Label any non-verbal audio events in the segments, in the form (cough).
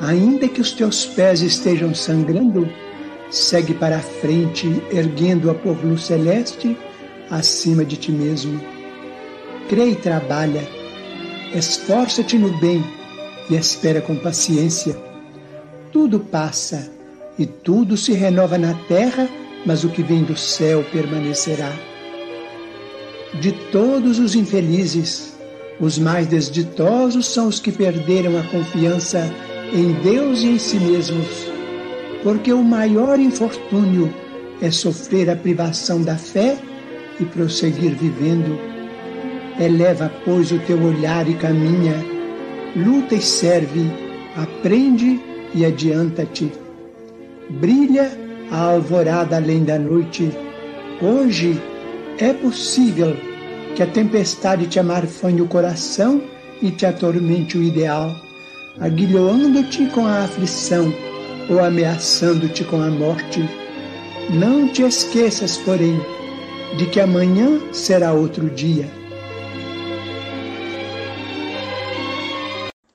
Ainda que os teus pés estejam sangrando, segue para a frente, erguendo-a por luz celeste acima de ti mesmo. Crê e trabalha. Esforça-te no bem e espera com paciência. Tudo passa e tudo se renova na terra, mas o que vem do céu permanecerá de todos os infelizes, os mais desditosos são os que perderam a confiança em Deus e em si mesmos, porque o maior infortúnio é sofrer a privação da fé e prosseguir vivendo. Eleva, pois, o teu olhar e caminha, luta e serve, aprende e adianta-te. Brilha a alvorada além da noite. Hoje é possível que a tempestade te amarfanhe o coração e te atormente o ideal, aguilhoando-te com a aflição ou ameaçando-te com a morte. Não te esqueças, porém, de que amanhã será outro dia.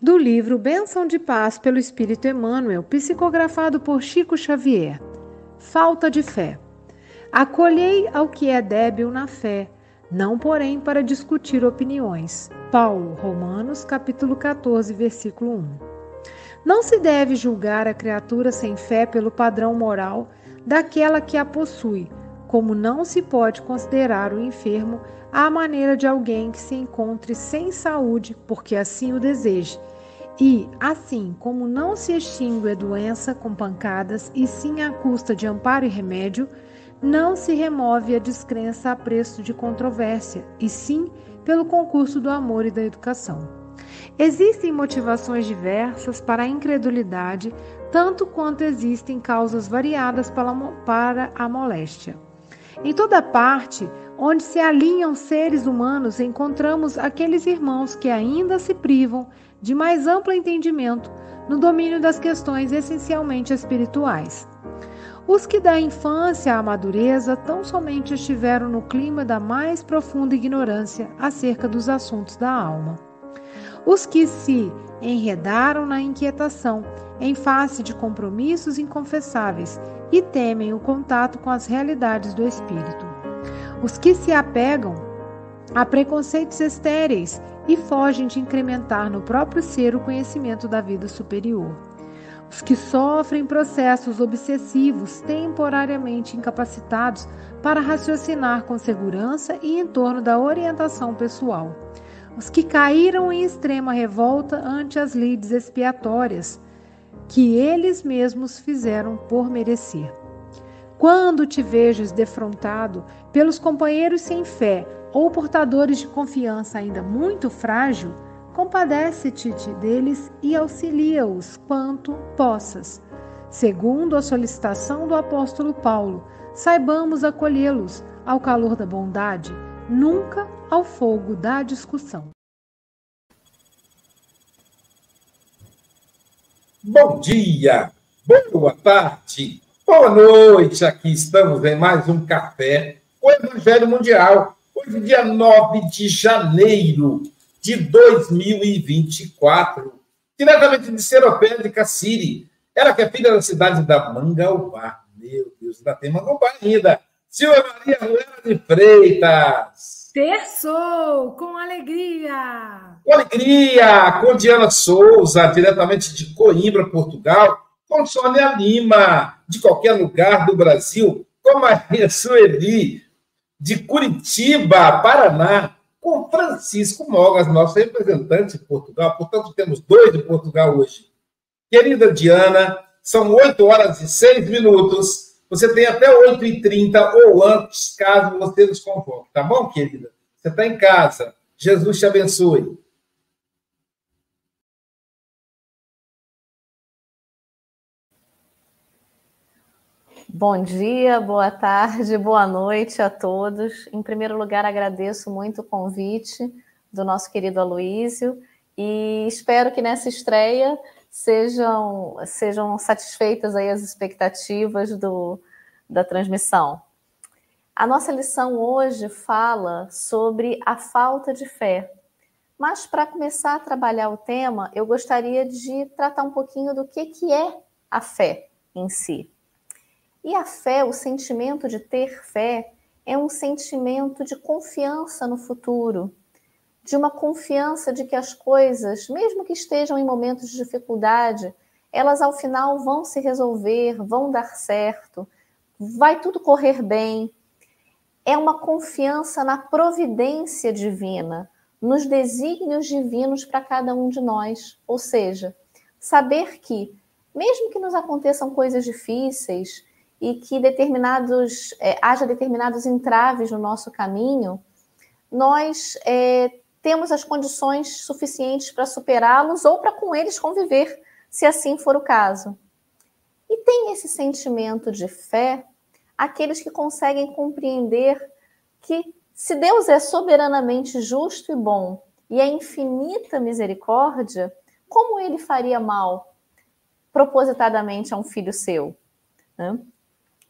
Do livro Bênção de Paz pelo Espírito Emmanuel, psicografado por Chico Xavier. Falta de fé. Acolhei ao que é débil na fé, não porém para discutir opiniões. Paulo, Romanos, capítulo 14, versículo 1. Não se deve julgar a criatura sem fé pelo padrão moral daquela que a possui, como não se pode considerar o enfermo à maneira de alguém que se encontre sem saúde, porque assim o deseje. E, assim como não se extingue a doença com pancadas, e sim à custa de amparo e remédio, não se remove a descrença a preço de controvérsia, e sim pelo concurso do amor e da educação. Existem motivações diversas para a incredulidade, tanto quanto existem causas variadas para a moléstia. Em toda parte onde se alinham seres humanos, encontramos aqueles irmãos que ainda se privam de mais amplo entendimento no domínio das questões essencialmente espirituais. Os que da infância à madureza tão somente estiveram no clima da mais profunda ignorância acerca dos assuntos da alma. Os que se enredaram na inquietação em face de compromissos inconfessáveis e temem o contato com as realidades do espírito. Os que se apegam a preconceitos estéreis e fogem de incrementar no próprio ser o conhecimento da vida superior os que sofrem processos obsessivos temporariamente incapacitados para raciocinar com segurança e em torno da orientação pessoal, os que caíram em extrema revolta ante as lides expiatórias que eles mesmos fizeram por merecer. Quando te vejas defrontado pelos companheiros sem fé ou portadores de confiança ainda muito frágil, compadece-te deles e auxilia-os quanto possas. Segundo a solicitação do apóstolo Paulo, saibamos acolhê-los ao calor da bondade, nunca ao fogo da discussão. Bom dia, boa tarde, boa noite. Aqui estamos em mais um café, o Evangelho Mundial. Hoje, dia 9 de janeiro de 2024, diretamente de Seropé de Cassiri. Ela que é filha da cidade da Mangaubá. Meu Deus, ainda tem Mangaubá ainda. Silvia Maria Ruela de Freitas. Terçou com alegria. Com alegria, com Diana Souza, diretamente de Coimbra, Portugal, com Sônia Lima, de qualquer lugar do Brasil, com Maria Sueli, de Curitiba, Paraná, Francisco Mogas, nosso representante de Portugal. Portanto, temos dois de Portugal hoje. Querida Diana, são 8 horas e 6 minutos. Você tem até 8h30 ou antes, caso você nos convoque. Tá bom, querida? Você está em casa. Jesus te abençoe. Bom dia, boa tarde, (laughs) boa noite a todos. Em primeiro lugar, agradeço muito o convite do nosso querido Aloísio e espero que nessa estreia sejam, sejam satisfeitas aí as expectativas do, da transmissão. A nossa lição hoje fala sobre a falta de fé. Mas para começar a trabalhar o tema, eu gostaria de tratar um pouquinho do que, que é a fé em si. E a fé, o sentimento de ter fé, é um sentimento de confiança no futuro, de uma confiança de que as coisas, mesmo que estejam em momentos de dificuldade, elas ao final vão se resolver, vão dar certo, vai tudo correr bem. É uma confiança na providência divina, nos desígnios divinos para cada um de nós. Ou seja, saber que, mesmo que nos aconteçam coisas difíceis e que determinados é, haja determinados entraves no nosso caminho, nós é, temos as condições suficientes para superá-los ou para com eles conviver, se assim for o caso. E tem esse sentimento de fé aqueles que conseguem compreender que se Deus é soberanamente justo e bom e é infinita misericórdia, como ele faria mal propositadamente a um filho seu? Né?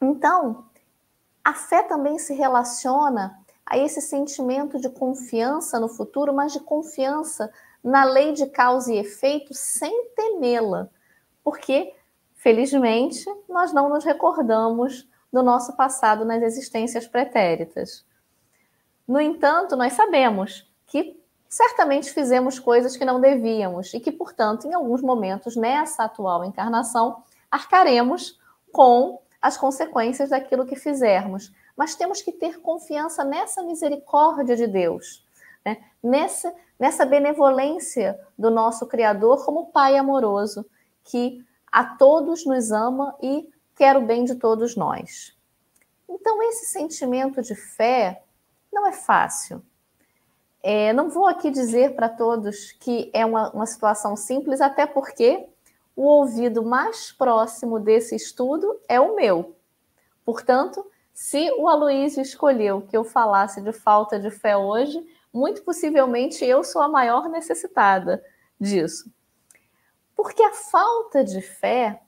Então, a fé também se relaciona a esse sentimento de confiança no futuro, mas de confiança na lei de causa e efeito sem temê-la, porque, felizmente, nós não nos recordamos do nosso passado nas existências pretéritas. No entanto, nós sabemos que certamente fizemos coisas que não devíamos e que, portanto, em alguns momentos nessa atual encarnação, arcaremos com as consequências daquilo que fizermos mas temos que ter confiança nessa misericórdia de Deus, né? nessa, nessa benevolência do nosso Criador como Pai amoroso, que a todos nos ama e quer o bem de todos nós. Então, esse sentimento de fé não é fácil. É, não vou aqui dizer para todos que é uma, uma situação simples, até porque o ouvido mais próximo desse estudo é o meu. Portanto, se o Aloysio escolheu que eu falasse de falta de fé hoje, muito possivelmente eu sou a maior necessitada disso. Porque a falta de fé,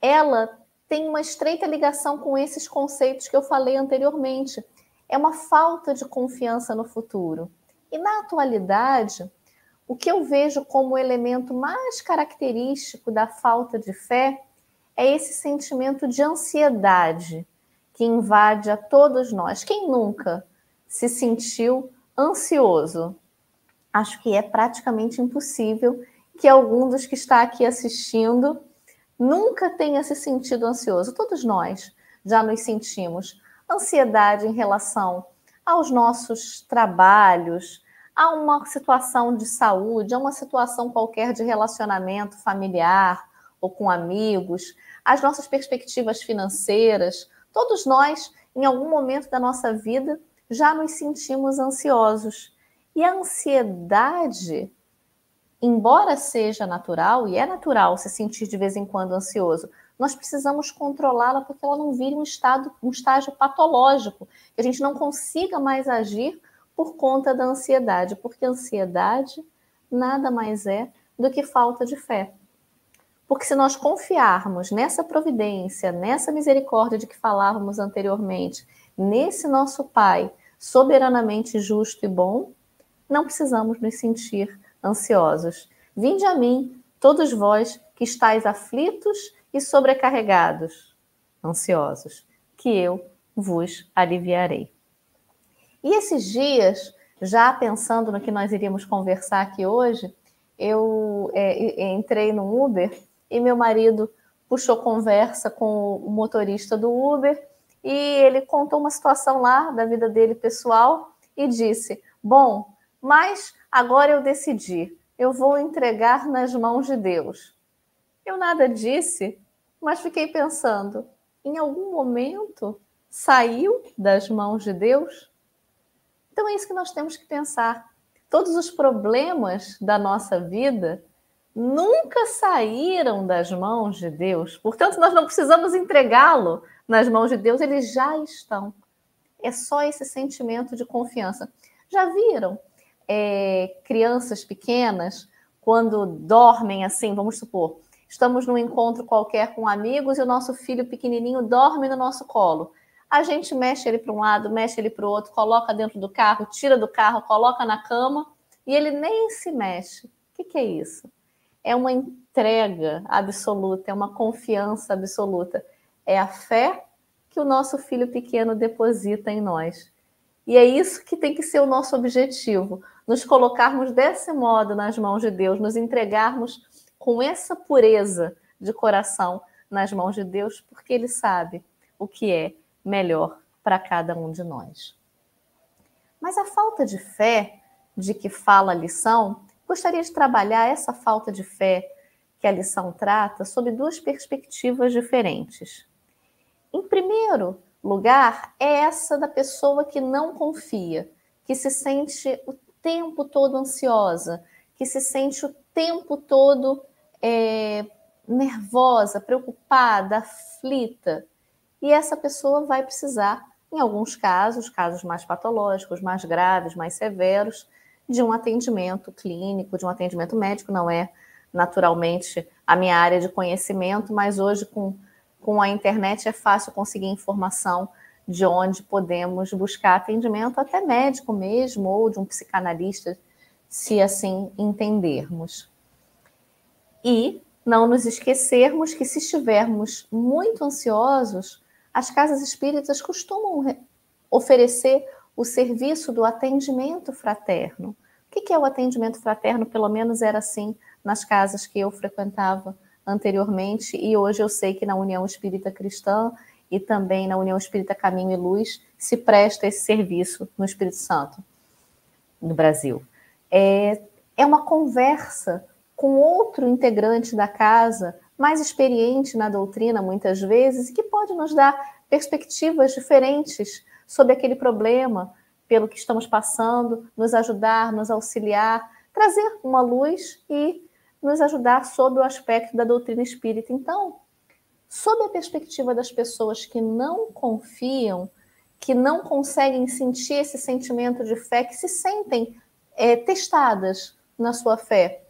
ela tem uma estreita ligação com esses conceitos que eu falei anteriormente. É uma falta de confiança no futuro. E na atualidade, o que eu vejo como o elemento mais característico da falta de fé é esse sentimento de ansiedade que invade a todos nós. Quem nunca se sentiu ansioso? Acho que é praticamente impossível que algum dos que está aqui assistindo nunca tenha se sentido ansioso. Todos nós já nos sentimos ansiedade em relação aos nossos trabalhos, a uma situação de saúde, a uma situação qualquer de relacionamento familiar ou com amigos, as nossas perspectivas financeiras, Todos nós, em algum momento da nossa vida, já nos sentimos ansiosos. E a ansiedade, embora seja natural, e é natural se sentir de vez em quando ansioso, nós precisamos controlá-la porque ela não vire um estado, um estágio patológico, que a gente não consiga mais agir por conta da ansiedade, porque ansiedade nada mais é do que falta de fé. Porque se nós confiarmos nessa providência, nessa misericórdia de que falávamos anteriormente, nesse nosso Pai soberanamente justo e bom, não precisamos nos sentir ansiosos. Vinde a mim, todos vós que estáis aflitos e sobrecarregados, ansiosos, que eu vos aliviarei. E esses dias, já pensando no que nós iríamos conversar aqui hoje, eu é, entrei no Uber e meu marido puxou conversa com o motorista do Uber e ele contou uma situação lá da vida dele pessoal e disse: Bom, mas agora eu decidi, eu vou entregar nas mãos de Deus. Eu nada disse, mas fiquei pensando: em algum momento saiu das mãos de Deus? Então é isso que nós temos que pensar. Todos os problemas da nossa vida nunca saíram das mãos de Deus. Portanto, nós não precisamos entregá-lo nas mãos de Deus, eles já estão. É só esse sentimento de confiança. Já viram é, crianças pequenas quando dormem assim, vamos supor, estamos num encontro qualquer com amigos e o nosso filho pequenininho dorme no nosso colo. A gente mexe ele para um lado, mexe ele para o outro, coloca dentro do carro, tira do carro, coloca na cama e ele nem se mexe. O que, que é isso? É uma entrega absoluta, é uma confiança absoluta. É a fé que o nosso filho pequeno deposita em nós. E é isso que tem que ser o nosso objetivo: nos colocarmos desse modo nas mãos de Deus, nos entregarmos com essa pureza de coração nas mãos de Deus, porque Ele sabe o que é melhor para cada um de nós. Mas a falta de fé de que fala a lição, gostaria de trabalhar essa falta de fé que a lição trata sob duas perspectivas diferentes. Em primeiro lugar, é essa da pessoa que não confia, que se sente o tempo todo ansiosa, que se sente o tempo todo é, nervosa, preocupada, aflita, e essa pessoa vai precisar, em alguns casos, casos mais patológicos, mais graves, mais severos, de um atendimento clínico, de um atendimento médico, não é naturalmente a minha área de conhecimento, mas hoje com, com a internet é fácil conseguir informação de onde podemos buscar atendimento, até médico mesmo, ou de um psicanalista, se assim entendermos. E não nos esquecermos que se estivermos muito ansiosos, as casas espíritas costumam oferecer o serviço do atendimento fraterno. O que é o atendimento fraterno? Pelo menos era assim nas casas que eu frequentava anteriormente, e hoje eu sei que na União Espírita Cristã e também na União Espírita Caminho e Luz se presta esse serviço no Espírito Santo, no Brasil. É, é uma conversa com outro integrante da casa mais experiente na doutrina, muitas vezes, e que pode nos dar perspectivas diferentes sobre aquele problema, pelo que estamos passando, nos ajudar, nos auxiliar, trazer uma luz e nos ajudar sob o aspecto da doutrina espírita. Então, sob a perspectiva das pessoas que não confiam, que não conseguem sentir esse sentimento de fé, que se sentem é, testadas na sua fé,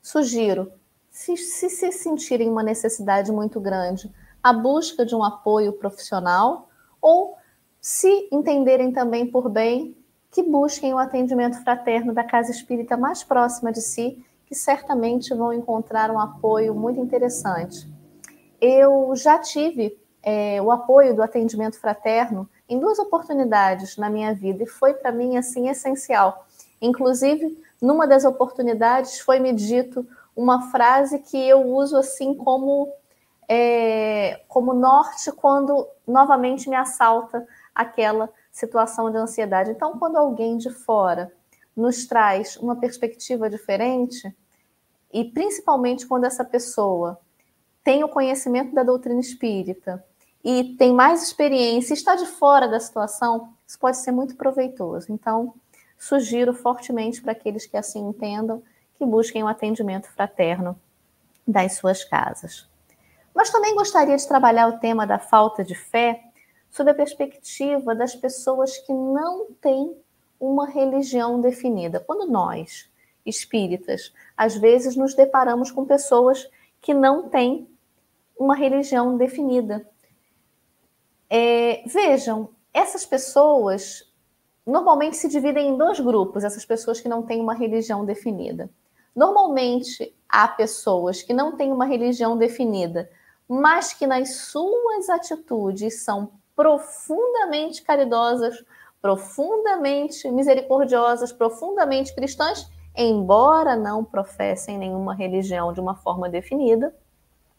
sugiro se, se se sentirem uma necessidade muito grande, a busca de um apoio profissional ou se entenderem também por bem que busquem o atendimento fraterno da casa espírita mais próxima de si, que certamente vão encontrar um apoio muito interessante. Eu já tive é, o apoio do atendimento fraterno em duas oportunidades na minha vida e foi para mim assim essencial. Inclusive, numa das oportunidades foi me dito uma frase que eu uso assim como é, como norte quando novamente me assalta aquela situação de ansiedade. Então, quando alguém de fora nos traz uma perspectiva diferente, e principalmente quando essa pessoa tem o conhecimento da doutrina espírita e tem mais experiência, está de fora da situação, isso pode ser muito proveitoso. Então, sugiro fortemente para aqueles que assim entendam que busquem o um atendimento fraterno das suas casas. Mas também gostaria de trabalhar o tema da falta de fé sob a perspectiva das pessoas que não têm uma religião definida. Quando nós, espíritas, às vezes nos deparamos com pessoas que não têm uma religião definida. É, vejam, essas pessoas normalmente se dividem em dois grupos, essas pessoas que não têm uma religião definida. Normalmente há pessoas que não têm uma religião definida, mas que nas suas atitudes são profundamente caridosas profundamente misericordiosas, profundamente cristãs, embora não professem nenhuma religião de uma forma definida.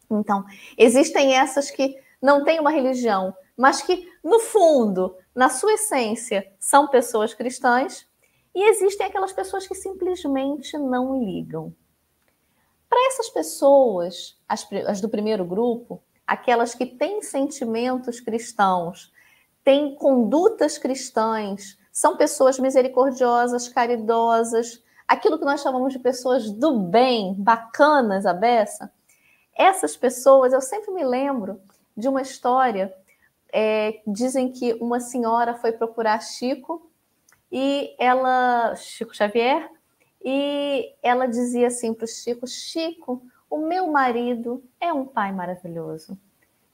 Então, existem essas que não têm uma religião, mas que, no fundo, na sua essência, são pessoas cristãs, e existem aquelas pessoas que simplesmente não ligam. Para essas pessoas, as, as, do primeiro grupo, aquelas que têm sentimentos cristãos, têm condutas cristãs, são pessoas misericordiosas, caridosas, aquilo que nós chamamos de pessoas do bem, bacanas, a beça. Essas pessoas, eu sempre me lembro de uma história. É, dizem que uma senhora foi procurar Chico e ela, Chico Xavier, e ela dizia assim para o Chico: Chico, o meu marido é um pai maravilhoso,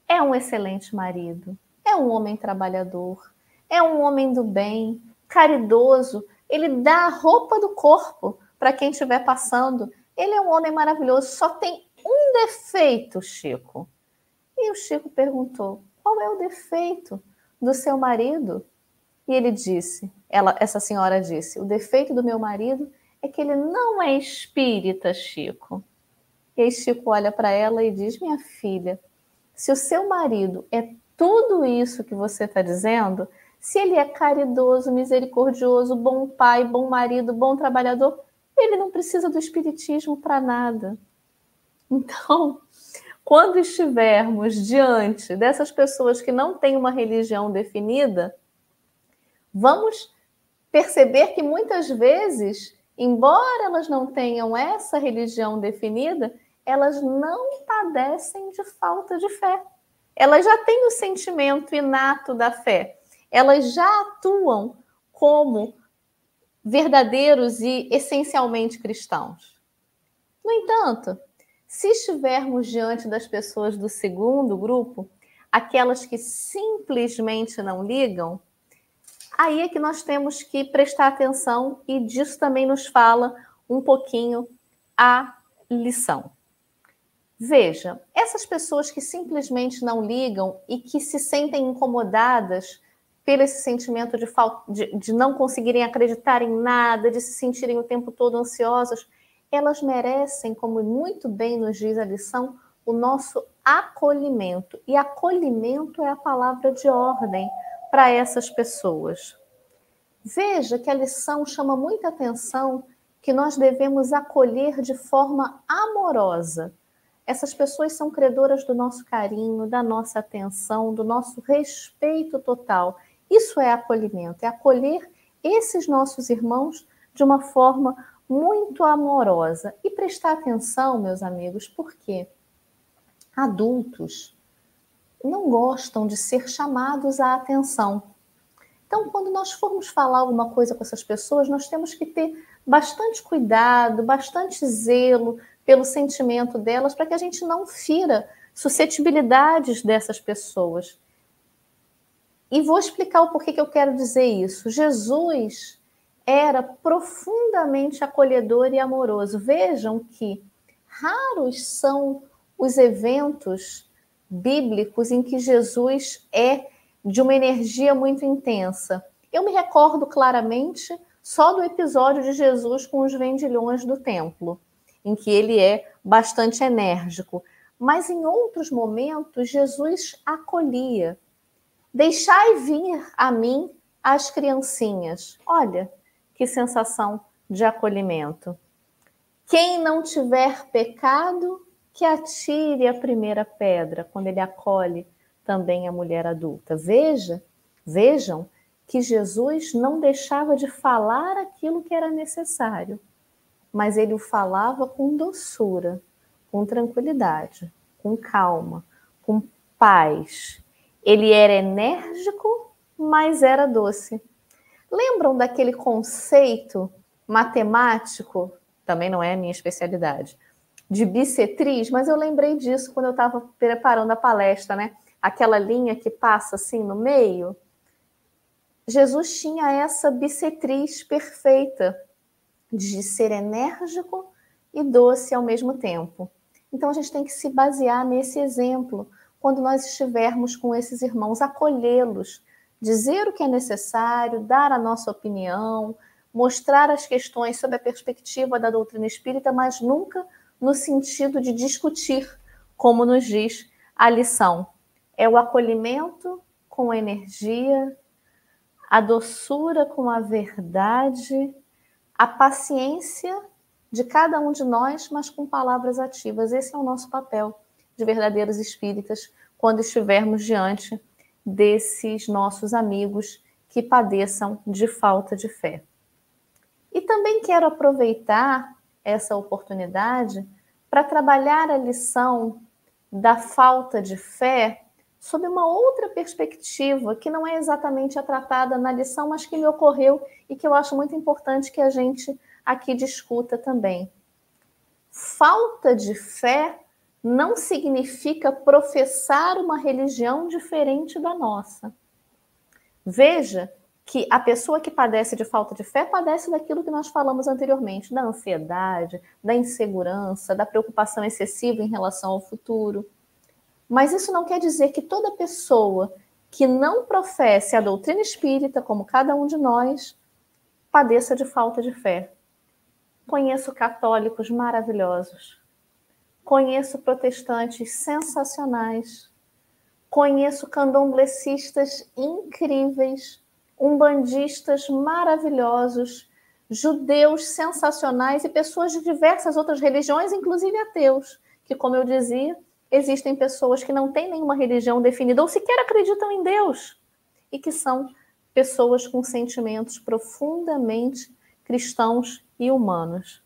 é um excelente marido, é um homem trabalhador, é um homem do bem, caridoso, ele dá a roupa do corpo para quem estiver passando. Ele é um homem maravilhoso, só tem um defeito, Chico. E o Chico perguntou: qual é o defeito do seu marido? E ele disse, ela, essa senhora disse: o defeito do meu marido é que ele não é espírita, Chico. E aí Chico olha para ela e diz: Minha filha, se o seu marido é tudo isso que você está dizendo, se ele é caridoso, misericordioso, bom pai, bom marido, bom trabalhador, ele não precisa do espiritismo para nada. Então, quando estivermos diante dessas pessoas que não têm uma religião definida, vamos perceber que muitas vezes embora elas não tenham essa religião definida, elas não padecem de falta de fé. Elas já têm o sentimento inato da fé. Elas já atuam como verdadeiros e essencialmente cristãos. No entanto, se estivermos diante das pessoas do segundo grupo, aquelas que simplesmente não ligam, Aí é que nós temos que prestar atenção e disso também nos fala um pouquinho a lição. Veja, essas pessoas que simplesmente não ligam e que se sentem incomodadas pelo esse sentimento de, falta, de, de não conseguirem acreditar em nada, de se sentirem o tempo todo ansiosas, elas merecem, como muito bem nos diz a lição, o nosso acolhimento. E acolhimento é a palavra de ordem para essas pessoas. Veja que a lição chama muita atenção que nós devemos acolher de forma amorosa. Essas pessoas são credoras do nosso carinho, da nossa atenção, do nosso respeito total. Isso é acolhimento, é acolher esses nossos irmãos de uma forma muito amorosa. E prestar atenção, meus amigos, porque adultos não gostam de ser chamados à atenção. Então, quando nós formos falar alguma coisa com essas pessoas, nós temos que ter bastante cuidado, bastante zelo pelo sentimento delas, para que a gente não fira suscetibilidades dessas pessoas. E vou explicar o porquê que eu quero dizer isso. Jesus era profundamente acolhedor e amoroso. Vejam que raros são os eventos bíblicos em que Jesus é de uma energia muito intensa. Eu me recordo claramente só do episódio de Jesus com os vendilhões do templo, em que ele é bastante enérgico. Mas em outros momentos, Jesus acolhia. Deixai vir a mim as criancinhas. Olha que sensação de acolhimento. Quem não tiver pecado, que atire a primeira pedra quando ele acolhe também a mulher adulta. Veja, vejam que Jesus não deixava de falar aquilo que era necessário, mas ele o falava com doçura, com tranquilidade, com calma, com paz. Ele era enérgico, mas era doce. Lembram daquele conceito matemático? Também não é a minha especialidade de bissetriz, mas eu lembrei disso quando eu estava preparando a palestra, né? Aquela linha que passa assim no meio. Jesus tinha essa bissetriz perfeita de ser enérgico e doce ao mesmo tempo. Então a gente tem que se basear nesse exemplo quando nós estivermos com esses irmãos, acolhê-los dizer o que é necessário, dar a nossa opinião, mostrar as questões sob a perspectiva da doutrina espírita, mas nunca no sentido de discutir, como nos diz a lição. É o acolhimento com energia, a doçura com a verdade, a paciência de cada um de nós, mas com palavras ativas. Esse é o nosso papel de verdadeiros espíritas quando estivermos diante desses nossos amigos que padeçam de falta de fé. E também quero aproveitar essa oportunidade para trabalhar a lição da falta de fé sob uma outra perspectiva, que não é exatamente a tratada na lição, mas que me ocorreu e que eu acho muito importante que a gente aqui discuta também. Falta de fé não significa professar uma religião diferente da nossa. Veja que a pessoa que padece de falta de fé padece daquilo que nós falamos anteriormente, da ansiedade, da insegurança, da preocupação excessiva em relação ao futuro. Mas isso não quer dizer que toda pessoa que não professe a doutrina espírita, como cada um de nós, padeça de falta de fé. Conheço católicos maravilhosos. Conheço protestantes sensacionais. Conheço candomblecistas incríveis umbandistas maravilhosos, judeus sensacionais e pessoas de diversas outras religiões, inclusive ateus, que, como eu dizia, existem pessoas que não têm nenhuma religião definida ou sequer acreditam em Deus e que são pessoas com sentimentos profundamente cristãos e humanos.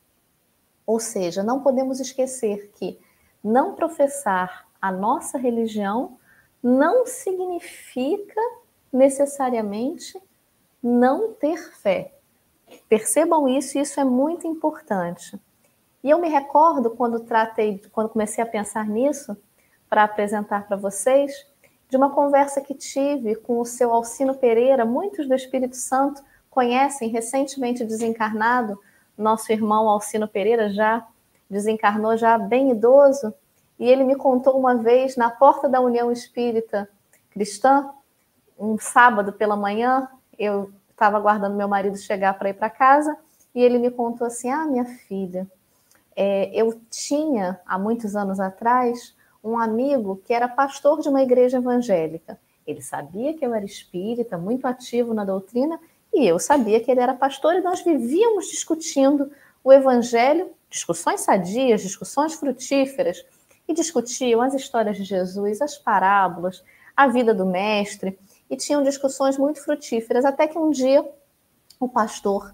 Ou seja, não podemos esquecer que não professar a nossa religião não significa necessariamente não ter fé. Percebam isso, e isso é muito importante. E eu me recordo quando tratei, quando comecei a pensar nisso, para apresentar para vocês, de uma conversa que tive com o seu Alcino Pereira. Muitos do Espírito Santo conhecem, recentemente desencarnado, nosso irmão Alcino Pereira já desencarnou, já bem idoso, e ele me contou uma vez na porta da União Espírita Cristã, um sábado pela manhã, eu estava aguardando meu marido chegar para ir para casa e ele me contou assim: Ah, minha filha, é, eu tinha há muitos anos atrás um amigo que era pastor de uma igreja evangélica. Ele sabia que eu era espírita, muito ativo na doutrina, e eu sabia que ele era pastor, e nós vivíamos discutindo o evangelho, discussões sadias, discussões frutíferas, e discutiam as histórias de Jesus, as parábolas, a vida do mestre e tinham discussões muito frutíferas, até que um dia o pastor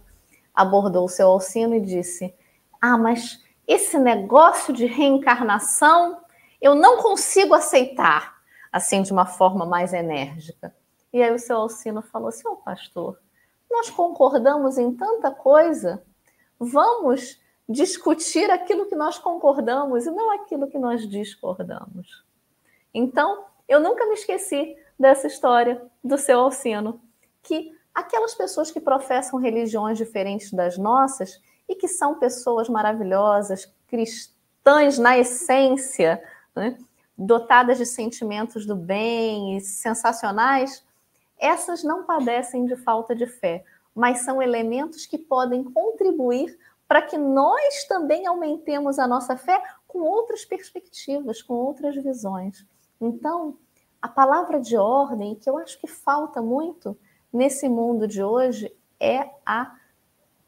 abordou o seu Alcino e disse: Ah, mas esse negócio de reencarnação eu não consigo aceitar, assim, de uma forma mais enérgica. E aí o seu Alcino falou assim: Ô oh, pastor, nós concordamos em tanta coisa, vamos discutir aquilo que nós concordamos e não aquilo que nós discordamos. Então, eu nunca me esqueci dessa história do seu Alcino, que aquelas pessoas que professam religiões diferentes das nossas e que são pessoas maravilhosas, cristãs na essência, né, dotadas de sentimentos do bem e sensacionais, essas não padecem de falta de fé, mas são elementos que podem contribuir para que nós também aumentemos a nossa fé com outras perspectivas, com outras visões. Então, a palavra de ordem, que eu acho que falta muito nesse mundo de hoje, é a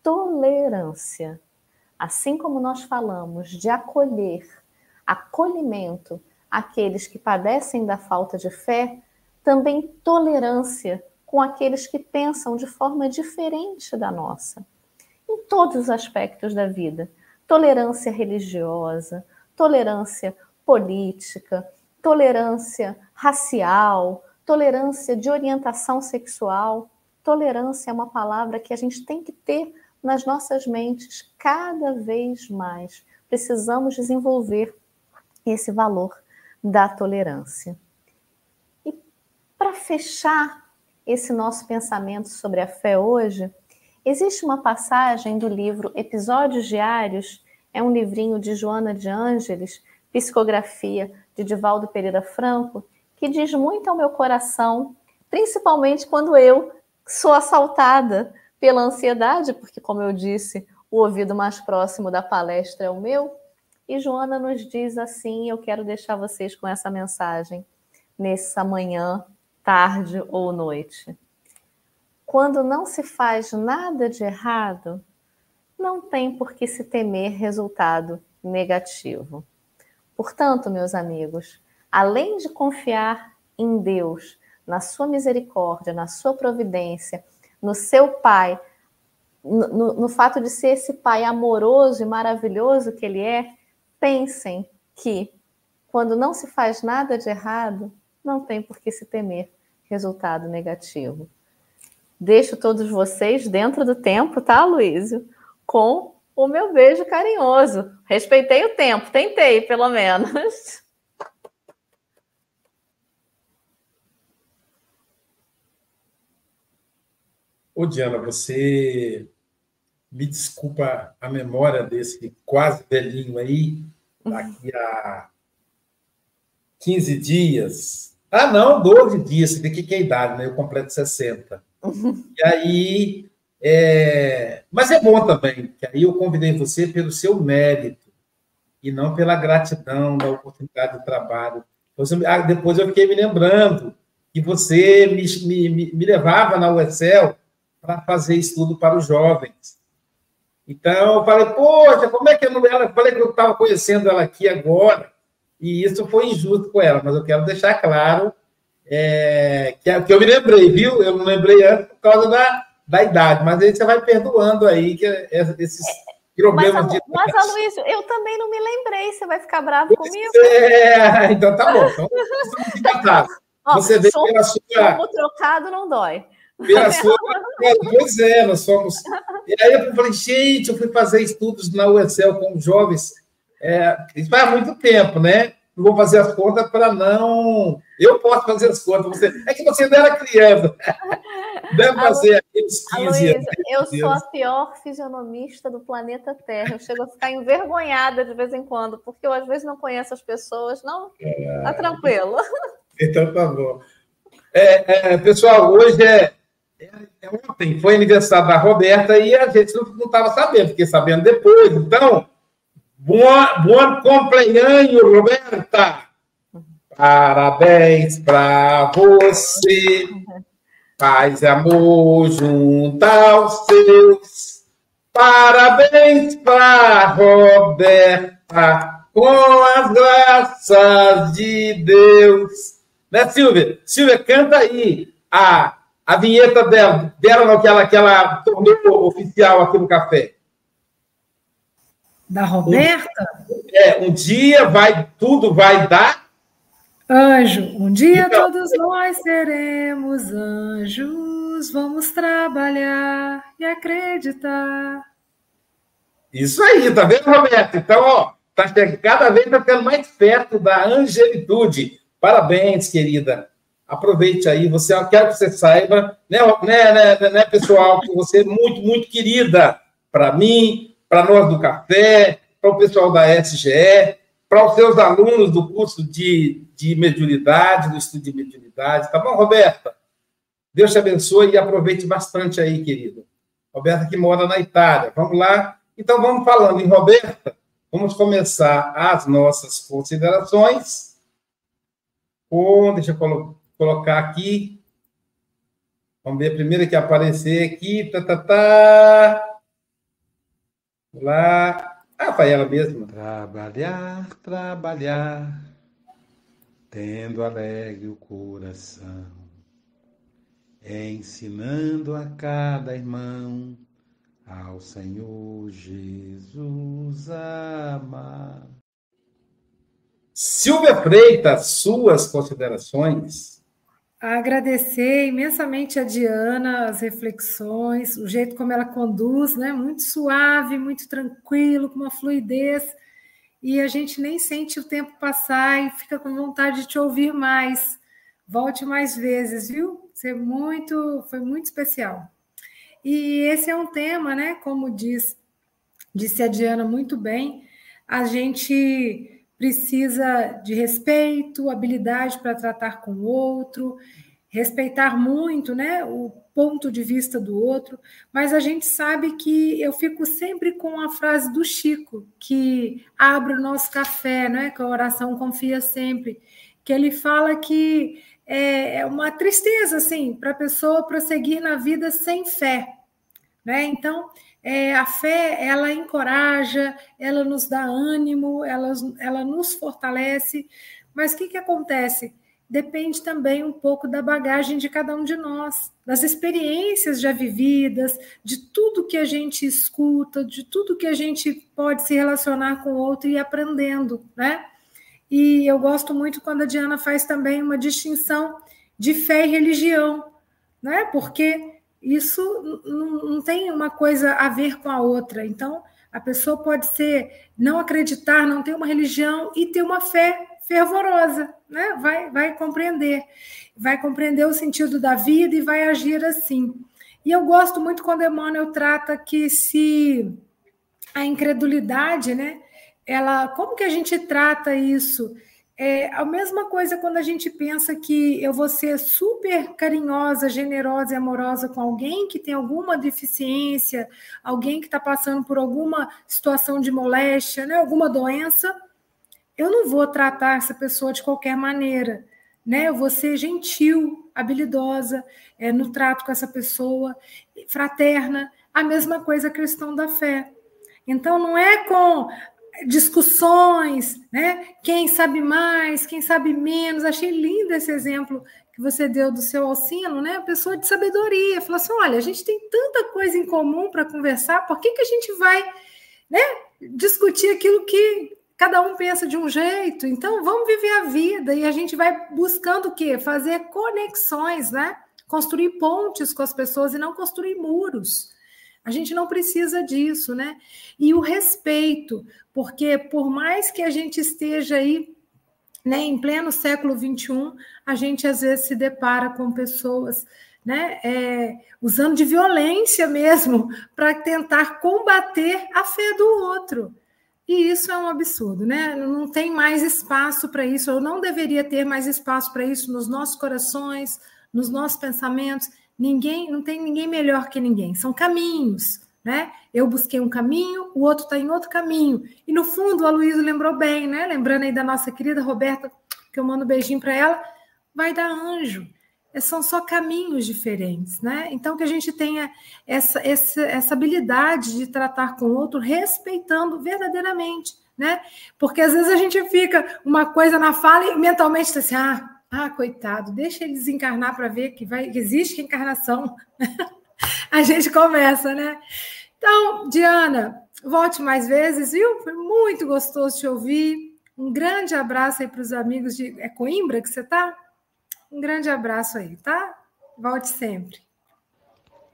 tolerância. Assim como nós falamos de acolher, acolhimento aqueles que padecem da falta de fé, também tolerância com aqueles que pensam de forma diferente da nossa, em todos os aspectos da vida. Tolerância religiosa, tolerância política, tolerância racial, tolerância de orientação sexual. Tolerância é uma palavra que a gente tem que ter nas nossas mentes cada vez mais. Precisamos desenvolver esse valor da tolerância. E para fechar esse nosso pensamento sobre a fé hoje, existe uma passagem do livro Episódios Diários, é um livrinho de Joana de Ângeles, psicografia de Divaldo Pereira Franco, que diz muito ao meu coração principalmente quando eu sou assaltada pela ansiedade, porque, como eu disse, o ouvido mais próximo da palestra é o meu. E Joana nos diz assim: eu quero deixar vocês com essa mensagem nessa manhã, tarde ou noite. Quando não se faz nada de errado, não tem por que se temer resultado negativo. Portanto, meus amigos, além de confiar em Deus, na sua misericórdia, na sua providência, no seu Pai, no, no, fato de ser esse Pai amoroso e maravilhoso que Ele é, pensem que quando não se faz nada de errado, não tem por que se temer resultado negativo. Deixo todos vocês dentro do tempo, tá, Luísio? Com o meu beijo carinhoso. Respeitei o tempo, tentei, pelo menos. Ô, Diana, você me desculpa a memória desse quase velhinho aí, daqui a 15 dias. Ah, não, 12 dias, você vê que é a idade, né? Eu completo 60. (laughs) E aí. É... Mas é bom também, que aí eu convidei você pelo seu mérito e não pela gratidão da oportunidade de trabalho. Ah, depois eu fiquei me lembrando que você me, me, me levava na USL para fazer estudo para os jovens. Então, eu falei, poxa, como é que eu não. Ela, falei que eu estava conhecendo ela aqui agora, e isso foi injusto com ela, mas eu quero deixar claro é, que, que, eu me lembrei, viu? Eu não lembrei antes por causa da, da idade, mas aí você vai perdoando aí que é, esses problemas mas, de. Mas, Aloysio, eu também não me lembrei, você vai ficar bravo pois comigo? É, (laughs) então tá bom. Então, estamos. (laughs) Você vê pela sua. trocado não dói. Pela (laughs) sua... Pois é, nós somos. E aí eu falei, gente, eu fui fazer estudos na USL com jovens. É, isso faz muito tempo, né? Não vou fazer as contas para não. Eu posso fazer as contas. Você... É que você não era criança. Deve fazer aqueles 15 anos. Eu sou a pior fisionomista do planeta Terra. Eu chego a ficar envergonhada de vez em quando, porque eu às vezes não conheço as pessoas. Não, tá tranquilo. Então tá bom. É, é, pessoal, hoje é é, é, ontem foi aniversário da Roberta e a gente não estava sabendo, fiquei sabendo depois. Então, bom, bom cumpleaños, Roberta! Parabéns para você, paz e amor junto aos seus. Parabéns para Roberta, com as graças de Deus. Né, Silvia? Silvia, canta aí a a vinheta dela, dela que ela, que ela tornou oficial aqui no café. Da Roberta? É, um dia vai, tudo vai dar. Anjo, um dia então, todos nós seremos anjos, vamos trabalhar e acreditar. Isso aí, tá vendo, Roberto? Então, ó, tá, cada vez está ficando mais perto da angelitude. Parabéns, querida aproveite aí. Você, quero que você saiba, né, né, né, né pessoal, que você é muito, muito querida para mim, para nós do café, para o pessoal da SGE, para os seus alunos do curso de, de mediunidade, do estudo de mediunidade. Tá bom, Roberta? Deus te abençoe e aproveite bastante aí, querida. Roberta que mora na Itália. Vamos lá? Então, vamos falando em Roberta. Vamos começar as nossas considerações. Com, deixa eu colocar colocar aqui. Vamos ver a primeira que aparecer aqui. Tá, tá, tá. Lá. Ah, foi ela mesma. Trabalhar, trabalhar, tendo alegre o coração, ensinando a cada irmão ao Senhor Jesus amar. Silvia Freitas, suas considerações agradecer imensamente a Diana, as reflexões, o jeito como ela conduz, né? Muito suave, muito tranquilo, com uma fluidez, e a gente nem sente o tempo passar e fica com vontade de te ouvir mais. Volte mais vezes, viu? Você muito, foi muito especial. E esse é um tema, né? Como diz, disse a Diana muito bem, a gente precisa de respeito, habilidade para tratar com o outro, respeitar muito, né, o ponto de vista do outro, mas a gente sabe que eu fico sempre com a frase do Chico, que abre o nosso café, né, que a oração confia sempre, que ele fala que é, é uma tristeza, assim, para a pessoa prosseguir na vida sem fé, né? Então, é, a fé, ela encoraja, ela nos dá ânimo, ela, ela nos fortalece, mas o que, que acontece? Depende também um pouco da bagagem de cada um de nós, das experiências já vividas, de tudo que a gente escuta, de tudo que a gente pode se relacionar com o outro e aprendendo, né? E eu gosto muito quando a Diana faz também uma distinção de fé e religião, né? Porque isso não tem uma coisa a ver com a outra. Então, a pessoa pode ser não acreditar, não ter uma religião e ter uma fé fervorosa, né? Vai, vai compreender, vai compreender o sentido da vida e vai agir assim. E eu gosto muito quando Emmanuel trata que se a incredulidade, né? ela, como que a gente trata isso? É a mesma coisa quando a gente pensa que eu vou ser super carinhosa, generosa e amorosa com alguém que tem alguma deficiência, alguém que está passando por alguma situação de moléstia, né, alguma doença, eu não vou tratar essa pessoa de qualquer maneira, né? Eu vou ser gentil, habilidosa é, no trato com essa pessoa, fraterna. A mesma coisa a questão da fé. Então, não é com discussões, né? Quem sabe mais, quem sabe menos. Achei lindo esse exemplo que você deu do seu Alcino, né? Pessoa de sabedoria. Falou assim: olha, a gente tem tanta coisa em comum para conversar, por que, que a gente vai né, discutir aquilo que cada um pensa de um jeito? Então, vamos viver a vida e a gente vai buscando o quê? Fazer conexões, né? Construir pontes com as pessoas e não construir muros. A gente não precisa disso, né? E o respeito, porque por mais que a gente esteja aí né, em pleno século XXI, a gente às vezes se depara com pessoas né, é, usando de violência mesmo (laughs) para tentar combater a fé do outro. E isso é um absurdo, né? Não tem mais espaço para isso, ou não deveria ter mais espaço para isso nos nossos corações, nos nossos pensamentos. Ninguém, não tem ninguém melhor que ninguém. São caminhos, né? Eu busquei um caminho, o outro está em outro caminho. E no fundo, a Luísa lembrou bem, né? Lembrando aí da nossa querida Roberta, que eu mando um beijinho para ela, vai dar anjo. São só caminhos diferentes, né? Então que a gente tenha essa, essa, essa habilidade de tratar com o outro respeitando verdadeiramente, né? Porque às vezes a gente fica uma coisa na fala e mentalmente está assim, ah, ah, coitado, deixa ele desencarnar para ver que, vai, que existe reencarnação. (laughs) a gente começa, né? Então, Diana, volte mais vezes, viu? Foi muito gostoso te ouvir. Um grande abraço aí para os amigos de. É Coimbra que você está? Um grande abraço aí, tá? Volte sempre.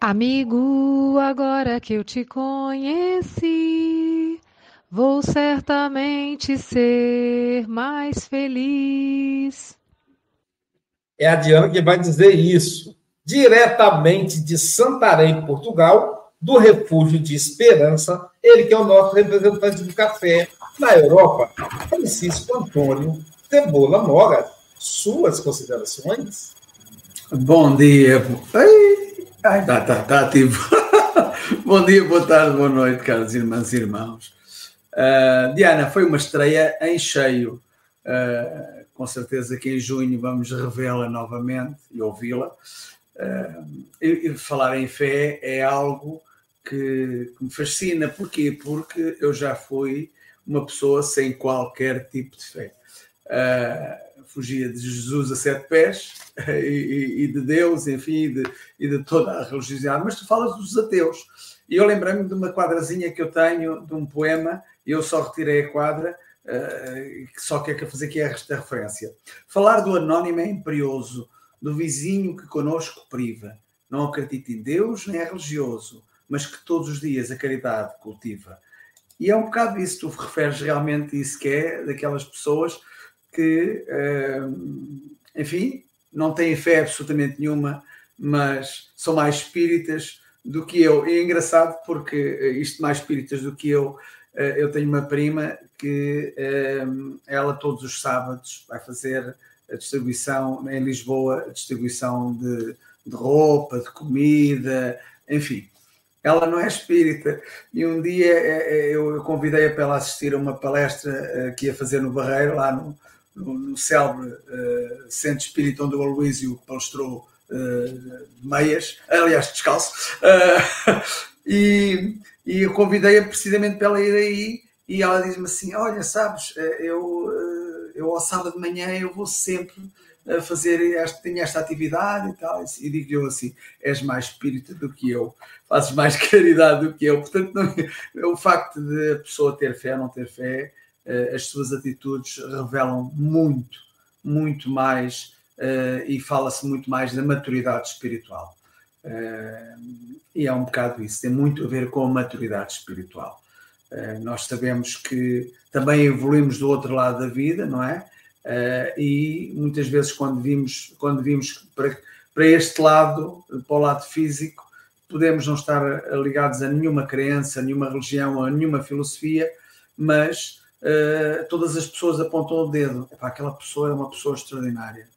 Amigo, agora que eu te conheci, vou certamente ser mais feliz é a Diana que vai dizer isso, diretamente de Santarém, Portugal, do Refúgio de Esperança, ele que é o nosso representante do café na Europa, Francisco Antônio Cebola Moga. Suas considerações? Bom dia. Ai, tá, tá, tá ativo. (laughs) Bom dia, boa tarde, boa noite, caros irmãs e irmãos. Uh, Diana, foi uma estreia em cheio. Uh, com certeza que em junho vamos revê-la novamente e ouvi-la. Uh, falar em fé é algo que, que, me fascina. Porquê? Porque eu já fui uma pessoa sem qualquer tipo de fé. Uh, fugia de Jesus a sete pés (laughs) e, e, de Deus, enfim, e de, e de, toda a religiosidade. Mas tu falas dos ateus. E eu lembrei-me de uma quadrazinha que eu tenho, de um poema, e eu só retirei a quadra, uh, só quer fazer aqui esta referência. Falar do anónimo é imperioso, do vizinho que conosco priva. Não acredita em Deus nem é religioso, mas que todos os dias a caridade cultiva. E é um bocado isso, tu referes realmente isso que é, daquelas pessoas que, uh, enfim, não têm fé absolutamente nenhuma, mas são mais espíritas do que eu. E é engraçado porque eh, isto mais espíritas do que eu, eu tenho uma prima que ela todos os sábados vai fazer a distribuição em Lisboa, a distribuição de, de roupa, de comida, enfim. Ela não é espírita. E um dia eu convidei-a para ela assistir a uma palestra que ia fazer no Barreiro, lá no, no, célebre uh, Centro Espírita, onde o Aloísio palestrou uh, meias, aliás, descalço. Uh, (laughs) e, e eu convidei-a precisamente para ela ir aí e ela diz-me assim, olha, sabes, eu, eu ao sábado de manhã eu vou sempre fazer esta, tenho esta atividade e tal, e digo eu assim, és mais espírita do que eu, fazes mais (laughs) caridade do que eu, portanto não, é, o facto de a pessoa ter fé ou não ter fé, eh, as suas atitudes revelam muito, muito mais uh, e fala-se muito mais da maturidade espiritual. Uh, e é um bocado isso, tem muito a ver com a maturidade espiritual. Nós sabemos que também evoluímos do outro lado da vida, não é? e muitas vezes, quando vimos, quando vimos para, para este lado, para o lado físico, podemos não estar ligados a nenhuma crença, a nenhuma religião, a nenhuma filosofia, mas uh, todas as pessoas apontam o dedo. Epá, aquela pessoa é uma pessoa extraordinária.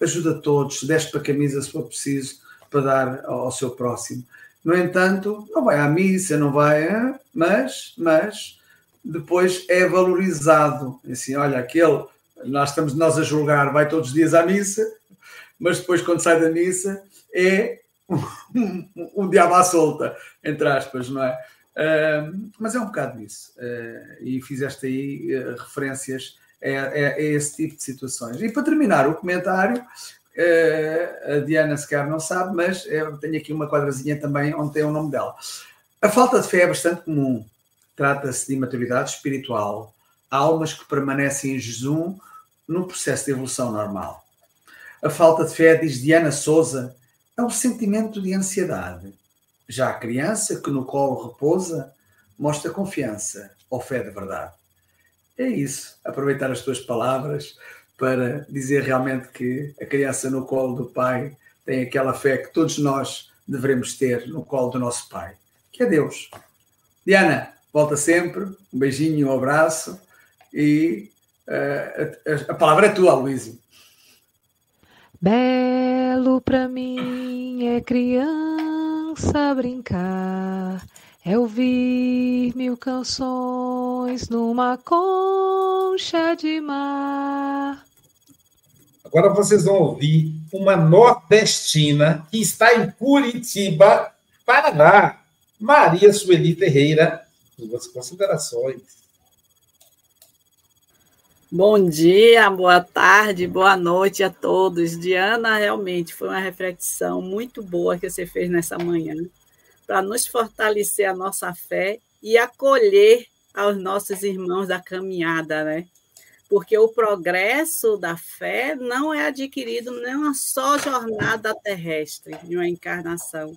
Ajuda todos, desce para a camisa se for preciso, para dar ao, seu próximo. No entanto, não vai à missa, não vai, mas, mas depois é valorizado. Assim, olha, aquele, nós estamos nós a julgar, vai todos os dias à missa, mas depois quando sai da missa é (laughs) um, um, um diabo à solta, entre aspas, não é? Mas é um bocado isso. Uh, e fizeste aí uh, referências a, a, a, esse tipo de situações. E para terminar o comentário, a Diana sequer não sabe, mas eu tenho aqui uma quadrazinha também onde tem o nome dela. A falta de fé é bastante comum. Trata-se de imaturidade espiritual, almas que permanecem em Jesus no processo de evolução normal. A falta de fé, diz Diana Souza, é um sentimento de ansiedade já a criança que no colo repousa mostra confiança ou fé de verdade. É isso, aproveitar as tuas palavras para dizer realmente que a criança no colo do pai tem aquela fé que todos nós devemos ter no colo do nosso pai, que é Deus. Diana, volta sempre, um beijinho, um abraço e uh, a, a, palavra é tua, Luísio. Belo para mim é criança criança brincar, é ouvir mil canções numa concha de mar. Agora vocês vão ouvir uma nordestina que está em Curitiba, Paraná. Maria Sueli Ferreira, suas considerações. Bom dia, boa tarde, boa noite a todos. Diana, realmente foi uma reflexão muito boa que você fez nessa manhã, para nos fortalecer a nossa fé e acolher aos nossos irmãos da caminhada, né? Porque o progresso da fé não é adquirido numa só jornada terrestre, de uma encarnação.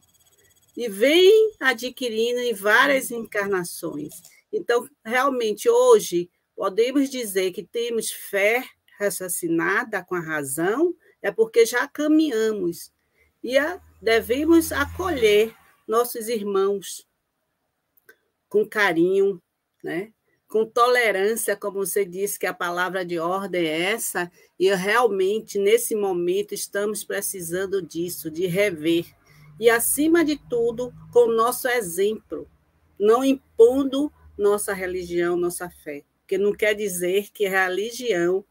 E vem adquirindo em várias encarnações. Então, realmente, hoje, podemos dizer que temos fé raciocinada com a razão, é porque já caminhamos e a, devemos acolher nossos irmãos com carinho, né? com tolerância, como você disse, que a palavra de ordem é essa, e realmente, nesse momento, estamos precisando disso, de rever. E, acima de tudo, com o nosso exemplo, não impondo nossa religião, nossa fé que não quer dizer que a religião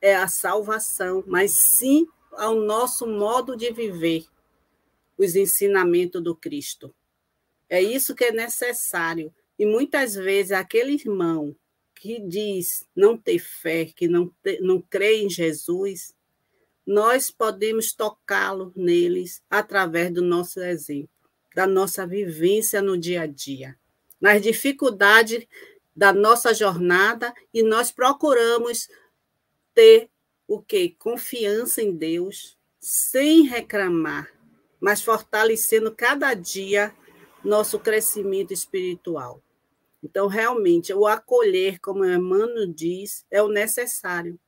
é a salvação, mas sim ao nosso modo de viver os ensinamentos do Cristo. É isso que é necessário. E muitas vezes aquele irmão que diz não ter fé, que não, ter, não crê em Jesus, nós podemos tocá-lo neles através do nosso exemplo, da nossa vivência no dia a dia. Nas dificuldades da nossa jornada e nós procuramos ter o que? Confiança em Deus, sem reclamar, mas fortalecendo cada dia nosso crescimento espiritual. Então, realmente, o acolher, como Emmanuel diz, é o necessário.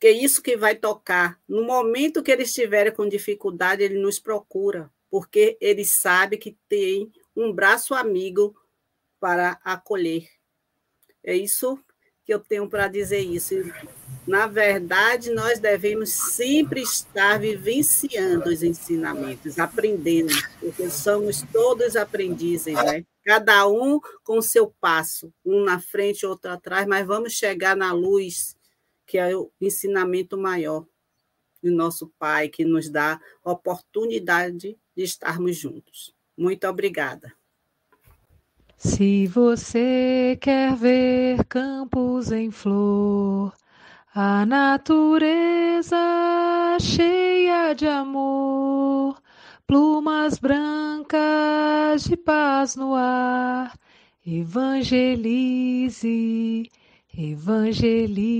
Que é isso que vai tocar. No momento que eles estiverem com dificuldade, ele nos procura, porque ele sabe que tem um braço amigo para acolher. É isso que eu tenho para dizer isso. Na verdade, nós devemos sempre estar vivenciando os ensinamentos, aprendendo, porque somos todos aprendizes, né? Cada um com seu passo, um na frente, outro atrás, mas vamos chegar na luz, que é o ensinamento maior do nosso Pai, que nos dá oportunidade de estarmos juntos. Muito obrigada. Se você quer ver campos em flor, a natureza cheia de amor, plumas brancas de paz no ar, evangelize, evangelize.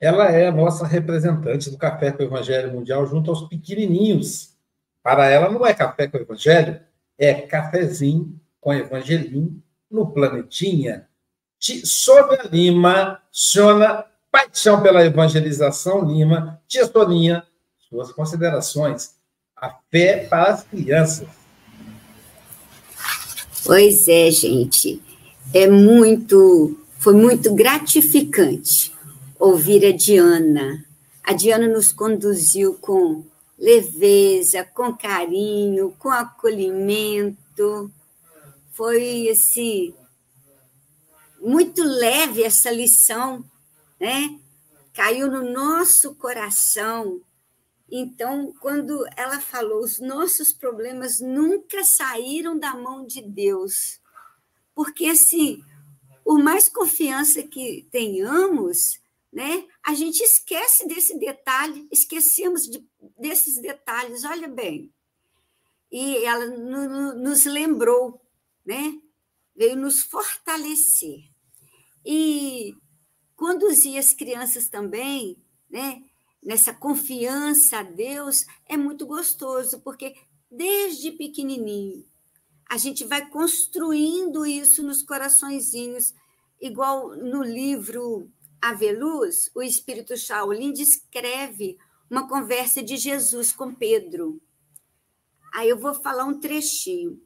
Ela é a nossa representante do Café com o Evangelho Mundial junto aos pequenininhos. Para ela não é café com o Evangelho, é cafezinho com evangelim no planetinha. Sônia Lima, Sônia, paixão pela evangelização Lima, tia Soninha, suas considerações. A fé para as crianças. Pois é, gente. É muito, foi muito gratificante ouvir a Diana. A Diana nos conduziu com leveza, com carinho, com acolhimento. Foi assim muito leve essa lição, né? Caiu no nosso coração. Então, quando ela falou, os nossos problemas nunca saíram da mão de Deus. Porque assim, por mais confiança que tenhamos, né? A gente esquece desse detalhe, esquecemos de, desses detalhes, olha bem. E ela no, nos lembrou, né? veio nos fortalecer. E conduzir as crianças também, né? nessa confiança a Deus, é muito gostoso, porque desde pequenininho a gente vai construindo isso nos coraçõezinhos, igual no livro Aveluz, o espírito Shaolin descreve uma conversa de Jesus com Pedro. Aí eu vou falar um trechinho.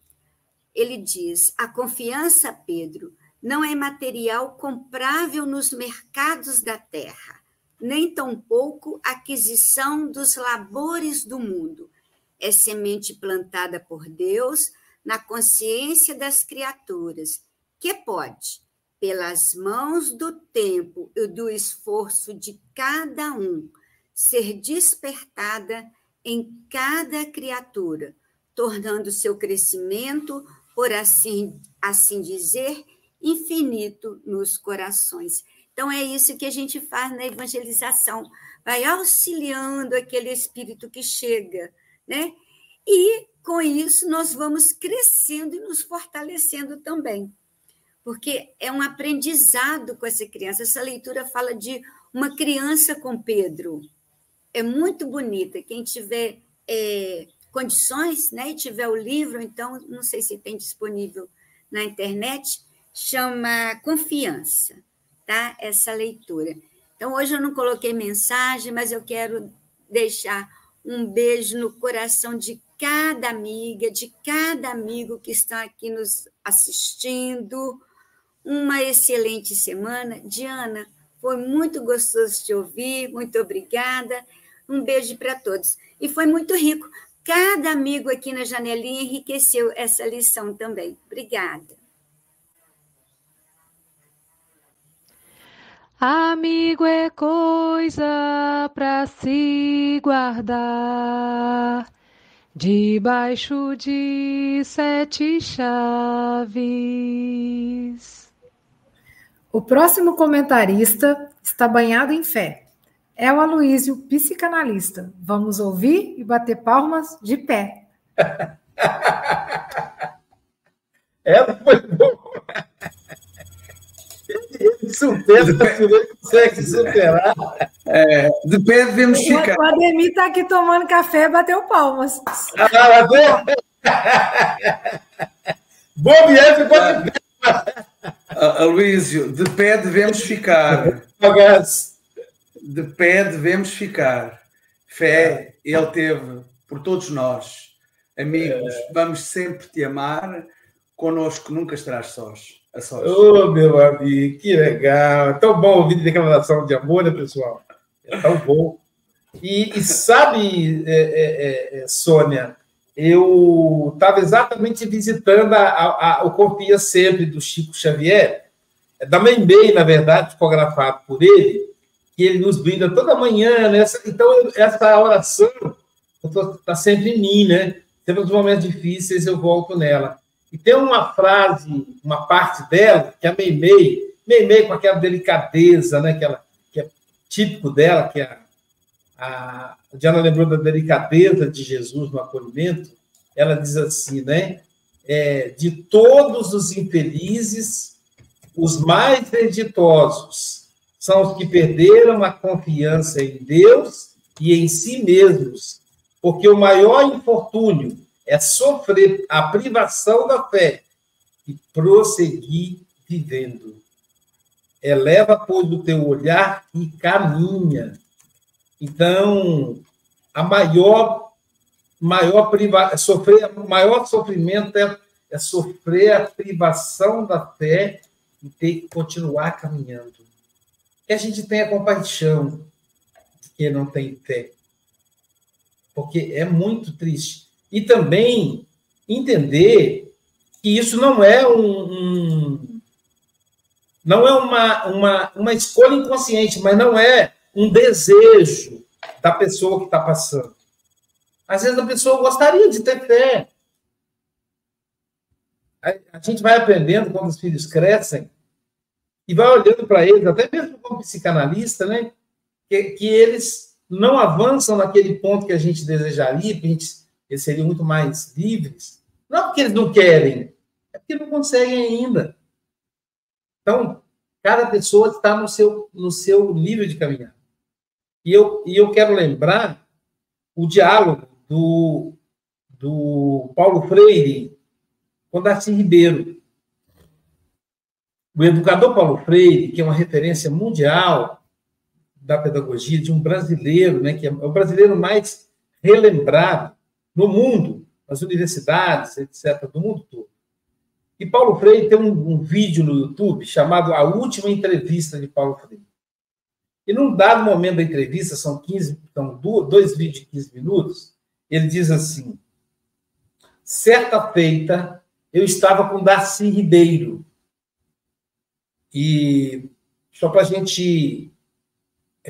Ele diz: A confiança, Pedro, não é material comprável nos mercados da terra, nem tampouco aquisição dos labores do mundo. É semente plantada por Deus na consciência das criaturas, que pode, pelas mãos do tempo e do esforço de cada um, ser despertada em cada criatura, tornando seu crescimento, por assim, assim dizer, infinito nos corações. Então, é isso que a gente faz na evangelização, vai auxiliando aquele espírito que chega, né? E com isso nós vamos crescendo e nos fortalecendo também porque é um aprendizado com essa criança. Essa leitura fala de uma criança com Pedro. É muito bonita. Quem tiver é, condições, né, e tiver o livro, então, não sei se tem disponível na internet, chama Confiança, tá? Essa leitura. Então, hoje eu não coloquei mensagem, mas eu quero deixar um beijo no coração de cada amiga, de cada amigo que está aqui nos assistindo uma excelente semana. Diana, foi muito gostoso te ouvir, muito obrigada. Um beijo para todos. E foi muito rico. Cada amigo aqui na janelinha enriqueceu essa lição também. Obrigada. Amigo é coisa para se guardar debaixo de sete chaves. O próximo comentarista está banhado em fé. É o Aloísio, psicanalista. Vamos ouvir e bater palmas de pé. Ela (laughs) foi boa. Ele supera, ele consegue superar. É, de pé devemos ficar. O Ademir está aqui tomando café e bateu palmas. Ah, bateu? Bom, Biel ficou de pé. Aloísio, de pé devemos ficar. De pé devemos ficar. Fé, ele teve por todos nós. Amigos, vamos sempre te amar, connosco nunca estarás sós. É Ô, oh, meu amigo, que legal. É tão bom ouvir declaração de amor, né, pessoal? É tão bom. E, e sabe, é, é, é, Sônia, eu estava exatamente visitando a, a, a, o Confia Sempre do Chico Xavier, é da Membei, na verdade, psicografado por ele, que ele nos brinda toda manhã. Né? então, essa oração está sempre em mim, né? Sempre nos momentos difíceis eu volto nela. E tem uma frase, uma parte dela, que a Meimei, Meimei com aquela delicadeza, né? Que, ela, que é típico dela, que é a, a Diana lembrou da delicadeza de Jesus no acolhimento, ela diz assim, né? É, de todos os infelizes, os mais reditosos são os que perderam a confiança em Deus e em si mesmos, porque o maior infortúnio é sofrer a privação da fé e prosseguir vivendo. Eleva, pois, o teu olhar e caminha. Então, a maior, maior priva, sofrer, maior sofrimento é, é sofrer a privação da fé e ter que continuar caminhando. Que a gente tenha compaixão de quem não tem fé. Porque é muito triste e também entender que isso não é um, um não é uma, uma, uma escolha inconsciente, mas não é um desejo da pessoa que está passando. Às vezes a pessoa gostaria de ter fé. A gente vai aprendendo quando os filhos crescem e vai olhando para eles, até mesmo como psicanalista, né? Que, que eles não avançam naquele ponto que a gente desejaria, que a gente eles seriam muito mais livres. Não porque eles não querem, é porque não conseguem ainda. Então, cada pessoa está no seu, no seu nível de caminhar. E eu, e eu quero lembrar o diálogo do, do Paulo Freire com Darcy Ribeiro. O educador Paulo Freire, que é uma referência mundial da pedagogia de um brasileiro, né, que é o brasileiro mais relembrado no mundo, nas universidades, etc., do mundo todo. E Paulo Freire tem um, um, vídeo no YouTube chamado A Última Entrevista de Paulo Freire. E num dado momento da entrevista, são 15, são dois vídeos de 15 minutos, ele diz assim: certa feita, eu estava com Darcy Ribeiro. E só para a gente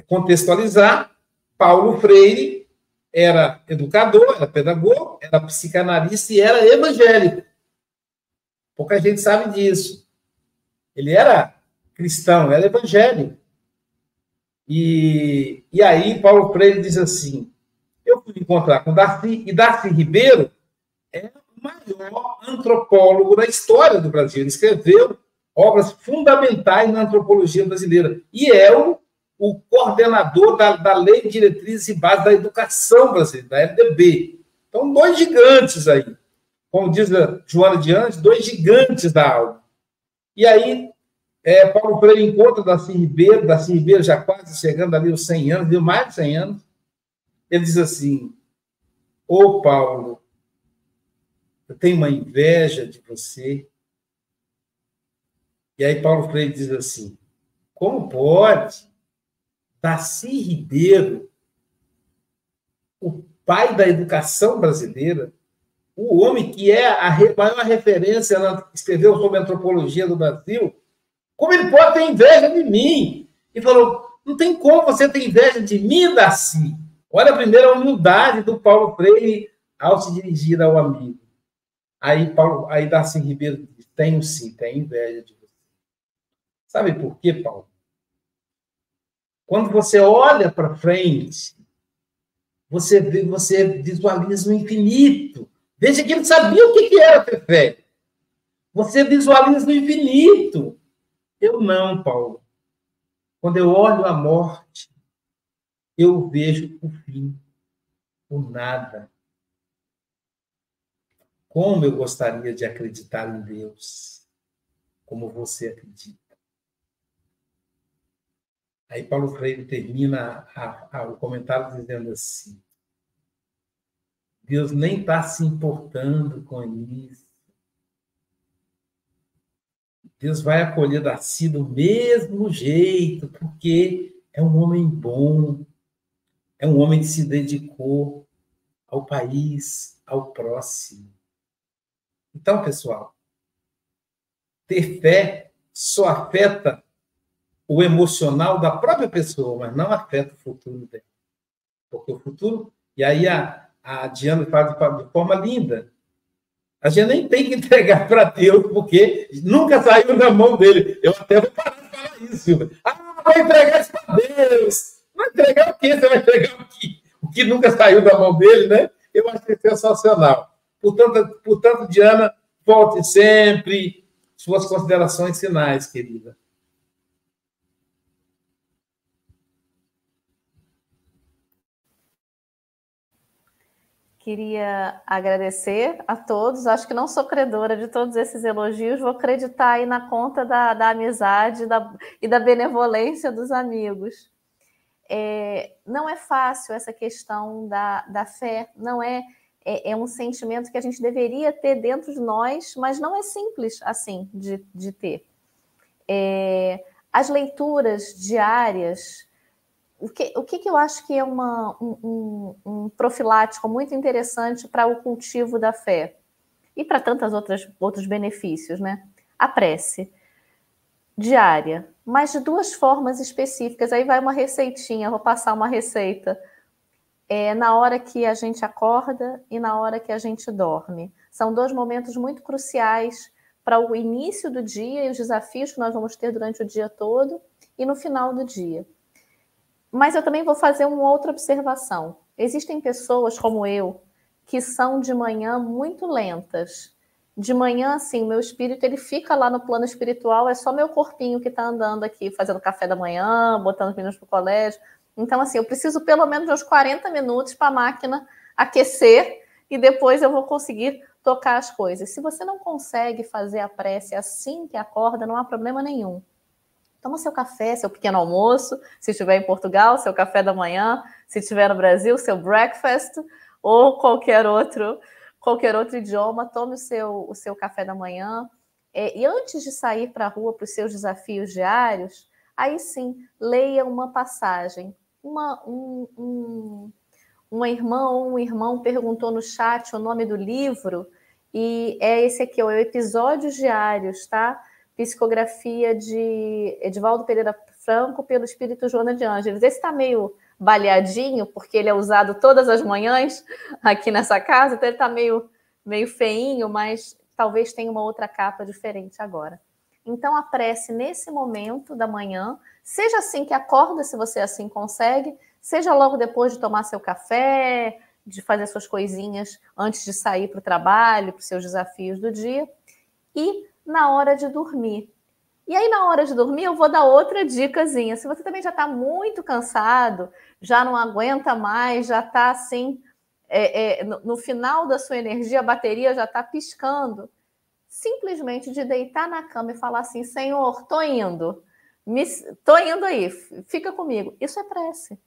contextualizar, Paulo Freire era educador, era pedagogo, era psicanalista e era evangélico. Pouca gente sabe disso. Ele era cristão, era evangélico. E, e aí Paulo Freire diz assim: eu fui encontrar com Darcy, e Darcy Ribeiro é o maior antropólogo da história do Brasil. Ele escreveu obras fundamentais na antropologia brasileira. E é o o coordenador da, da Lei de Diretrizes e Bases da Educação Brasileira, da LDB. Então, dois gigantes aí. Como diz a Joana de Andes, dois gigantes da aula. E aí, é, Paulo Freire encontra Darcy Ribeiro, Darcy Ribeiro já quase chegando ali aos 100 anos, deu mais de 100 anos. Ele diz assim: Ô Paulo, eu tenho uma inveja de você. E aí Paulo Freire diz assim: Como pode? Darcy Ribeiro, o pai da educação brasileira, o homem que é a maior referência, ela escreveu sobre a antropologia do Brasil, como ele pode ter inveja de mim? E falou: não tem como você ter inveja de mim, Darcy. Olha a primeira humildade do Paulo Freire ao se dirigir ao amigo. Aí, Paulo, aí Darcy Ribeiro diz: tenho sim, tenho inveja de você. Sabe por quê, Paulo? Quando você olha para frente, você, vê, você visualiza o infinito. Veja que ele sabia o que era ter fé. Você visualiza o infinito. Eu não, Paulo. Quando eu olho a morte, eu vejo o fim, o nada. Como eu gostaria de acreditar em Deus, como você acredita. Aí Paulo Freire termina a, a, o comentário dizendo assim: Deus nem está se importando com isso. Deus vai acolher Darcy do mesmo jeito, porque é um homem bom, é um homem que se dedicou ao país, ao próximo. Então, pessoal, ter fé só afeta o emocional da própria pessoa, mas não afeta o futuro dela. Porque o futuro. E aí a, a Diana faz de forma linda. A gente nem tem que (laughs) entregar para Deus, porque nunca saiu da mão dele. Eu até vou parar de falar isso. Ah, vai entregar isso para Deus. Vai entregar o quê? Você vai entregar o que, o que nunca saiu da mão dele, né? Eu achei sensacional. Portanto, portanto, Diana, volte sempre. Suas considerações finais, querida. Queria agradecer a todos. Acho que não sou credora de todos esses elogios. Vou acreditar aí na conta da, da amizade da, e da benevolência dos amigos. É, não é fácil essa questão da, da fé, não é, é, é, um sentimento que a gente deveria ter dentro de nós, mas não é simples assim de, de ter. É, as leituras diárias o que, o que, que eu acho que é uma, um, um, profilático muito interessante para o cultivo da fé e para tantos outros benefícios, né? A prece diária, mas de duas formas específicas. Aí vai uma receitinha, vou passar uma receita. É na hora que a gente acorda e na hora que a gente dorme. São dois momentos muito cruciais para o início do dia e os desafios que nós vamos ter durante o dia todo e no final do dia. Mas eu também vou fazer uma outra observação. Existem pessoas como eu que são de manhã muito lentas. De manhã, assim, meu espírito ele fica lá no plano espiritual, é só meu corpinho que está andando aqui, fazendo café da manhã, botando os meninos para o colégio. Então, assim, eu preciso pelo menos uns 40 minutos para a máquina aquecer e depois eu vou conseguir tocar as coisas. Se você não consegue fazer a prece assim que acorda, não há problema nenhum. Toma seu café, seu pequeno almoço, se estiver em Portugal, seu café da manhã, se estiver no Brasil, seu breakfast ou qualquer outro qualquer outro idioma, tome o seu, o seu café da manhã. É, e antes de sair para a rua para os seus desafios diários, aí sim, leia uma passagem. Uma, um, um, uma irmã ou um irmão perguntou no chat o nome do livro, e é esse aqui, é o Episódios Diários, tá? Psicografia de Edivaldo Pereira Franco pelo Espírito Joana de Ângeles. Esse está meio baleadinho, porque ele é usado todas as manhãs aqui nessa casa, então ele está meio, meio feinho, mas talvez tenha uma outra capa diferente agora. Então, a prece nesse momento da manhã, seja assim que acorda, se você assim consegue, seja logo depois de tomar seu café, de fazer suas coisinhas antes de sair para o trabalho, para os seus desafios do dia, e na hora de dormir. E aí, na hora de dormir, eu vou dar outra dicasinha. Se você também já está muito cansado, já não aguenta mais, já está assim, é, é, no, no, final da sua energia, a bateria já está piscando, simplesmente de deitar na cama e falar assim: Senhor, tô indo, me, tô indo aí, fica comigo. Isso é prece.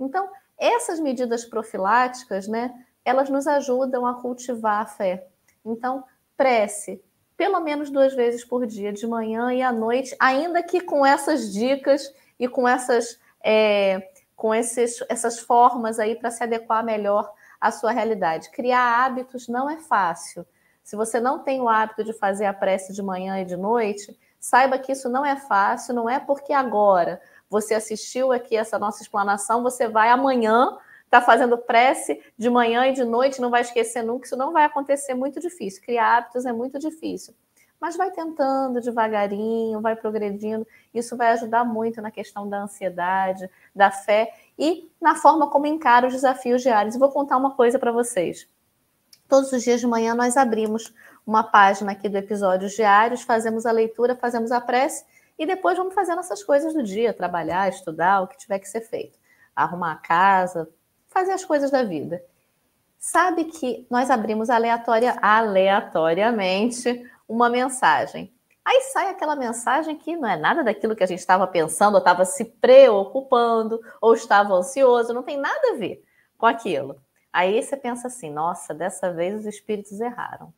Então, essas medidas profiláticas, né, elas nos ajudam a cultivar a fé. Então, prece, pelo menos duas vezes por dia, de manhã e à noite, ainda que com essas dicas e com essas, é, com esses, essas formas aí para se adequar melhor à sua realidade. Criar hábitos não é fácil. Se você não tem o hábito de fazer a prece de manhã e de noite, saiba que isso não é fácil, não é porque agora você assistiu aqui essa nossa explanação, você vai amanhã está fazendo prece de manhã e de noite, não vai esquecer nunca, isso não vai acontecer muito difícil. Criar hábitos é muito difícil. Mas vai tentando devagarinho, vai progredindo. Isso vai ajudar muito na questão da ansiedade, da fé e na forma como encara os desafios diários. vou contar uma coisa para vocês. Todos os dias de manhã nós abrimos uma página aqui do Episódios Diários, fazemos a leitura, fazemos a prece e depois vamos fazendo essas coisas do dia, trabalhar, estudar, o que tiver que ser feito. Arrumar a casa, fazer as coisas da vida. Sabe que nós abrimos aleatória, aleatoriamente uma mensagem. Aí sai aquela mensagem que não é nada daquilo que a gente estava pensando, ou estava se preocupando, ou estava ansioso, não tem nada a ver com aquilo. Aí você pensa assim: nossa, dessa vez os espíritos erraram.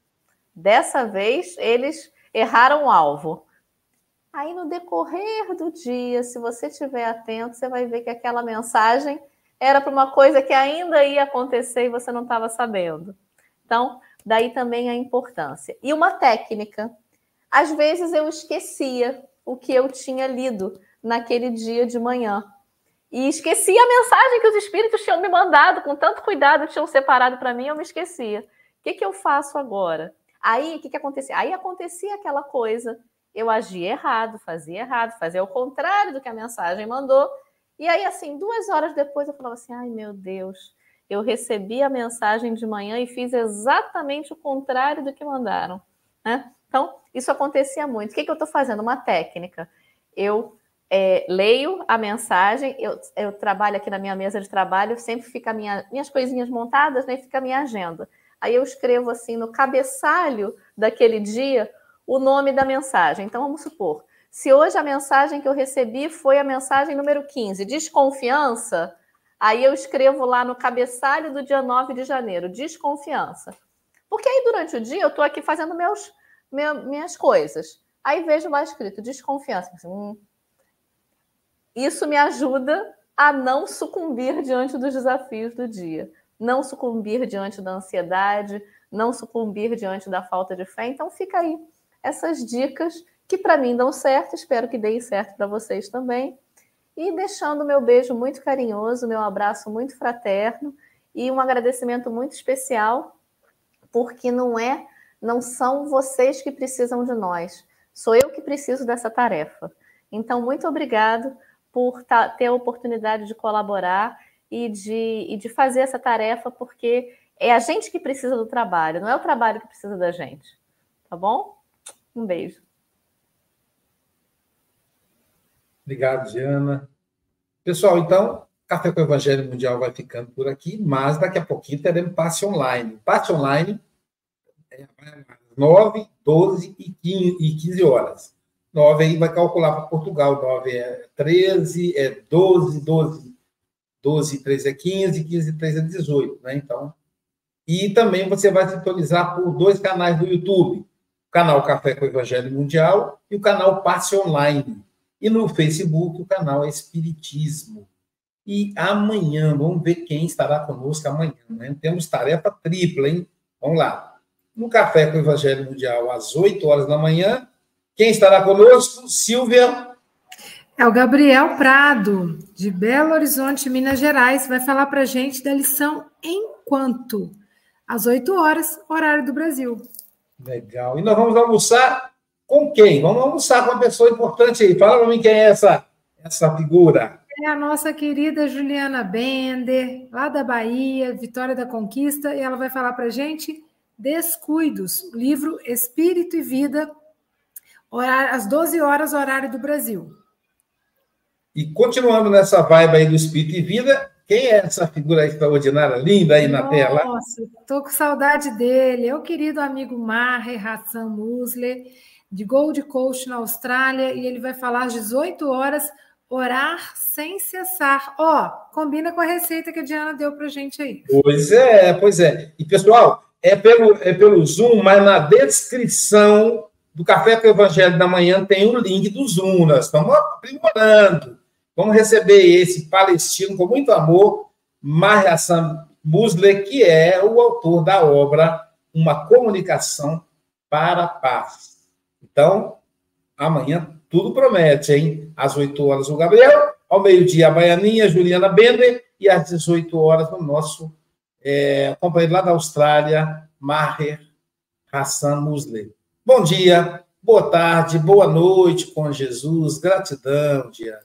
Dessa vez eles erraram o alvo. Aí no decorrer do dia, se você estiver atento, você vai ver que aquela mensagem era para uma coisa que ainda ia acontecer e você não estava sabendo. Então, daí também a importância. E uma técnica. Às vezes eu esquecia o que eu tinha lido naquele dia de manhã. E esqueci a mensagem que os espíritos tinham me mandado, com tanto cuidado, tinham separado para mim, eu me esquecia. O que, que eu faço agora? Aí, o que, que acontecia? Aí acontecia aquela coisa, eu agia errado, fazia errado, fazia o contrário do que a mensagem mandou. E aí, assim, duas horas depois, eu falava assim: ai meu Deus, eu recebi a mensagem de manhã e fiz exatamente o contrário do que mandaram. Né? Então, isso acontecia muito. O que, que eu estou fazendo? Uma técnica. Eu é, leio a mensagem, eu, eu, trabalho aqui na minha mesa de trabalho, sempre fica minha, minhas coisinhas montadas, né? Fica a minha agenda. Aí eu escrevo assim no cabeçalho daquele dia o nome da mensagem. Então vamos supor, se hoje a mensagem que eu recebi foi a mensagem número 15, desconfiança, aí eu escrevo lá no cabeçalho do dia 9 de janeiro, desconfiança. Porque aí durante o dia eu estou aqui fazendo meus, minhas coisas. Aí vejo lá escrito desconfiança. Hum, isso me ajuda a não sucumbir diante dos desafios do dia, não sucumbir diante da ansiedade, não sucumbir diante da falta de fé. Então, fica aí essas dicas que para mim dão certo, espero que deem certo para vocês também. E deixando meu beijo muito carinhoso, meu abraço muito fraterno e um agradecimento muito especial, porque não é, não são vocês que precisam de nós, sou eu que preciso dessa tarefa. Então, muito obrigado por ter a oportunidade de colaborar e de, e de fazer essa tarefa, porque é a gente que precisa do trabalho, não é o trabalho que precisa da gente. Tá bom? Um beijo. Obrigado, Diana. Pessoal, então, Café com o Evangelho Mundial vai ficando por aqui, mas daqui a pouquinho teremos passe online. Passe online é 9, 12 e 15 horas. 9 aí vai calcular para Portugal. 9 é 13, é 12, 12. 12 13 é 15, 15 13 é 18, né? Então. E também você vai sintonizar por dois canais do YouTube: o canal Café com o Evangelho Mundial e o canal Passe Online. E no Facebook, o canal Espiritismo. E amanhã, vamos ver quem estará conosco amanhã. Né? Temos tarefa tripla, hein? Vamos lá. No Café com o Evangelho Mundial, às 8 horas da manhã, quem estará conosco? Silvia. É o Gabriel Prado, de Belo Horizonte, Minas Gerais, vai falar para a gente da lição Enquanto, às 8 horas, horário do Brasil. Legal. E nós vamos almoçar com quem? Vamos almoçar com uma pessoa importante aí. Fala para mim quem é essa, essa figura. É a nossa querida Juliana Bender, lá da Bahia, Vitória da Conquista, e ela vai falar para a gente Descuidos, o livro Espírito e Vida, horário, às 12 horas, horário do Brasil. E continuando nessa vibe aí do Espírito e Vida, quem é essa figura extraordinária, linda aí na Nossa, tela? Nossa, estou com saudade dele. É o querido amigo Maher Hassan Musler, de Gold Coast, na Austrália, e ele vai falar às 18 horas, orar sem cessar. Ó, oh, combina com a receita que a Diana deu para gente aí. Pois é, pois é. E, pessoal, é pelo, é pelo Zoom, mas na descrição do Café com o Evangelho da Manhã tem o link do Zoom. Nós estamos aprimorando. Vamos receber esse palestino com muito amor, Hassan Musler, que é o autor da obra Uma Comunicação para a Paz. Então, amanhã tudo promete, hein? Às 8 horas o Gabriel, ao meio-dia a Baianinha, Juliana Bender, e às 18 horas o nosso é, companheiro lá da Austrália, Maher Hassan Musley. Bom dia, boa tarde, boa noite com Jesus, gratidão, dia.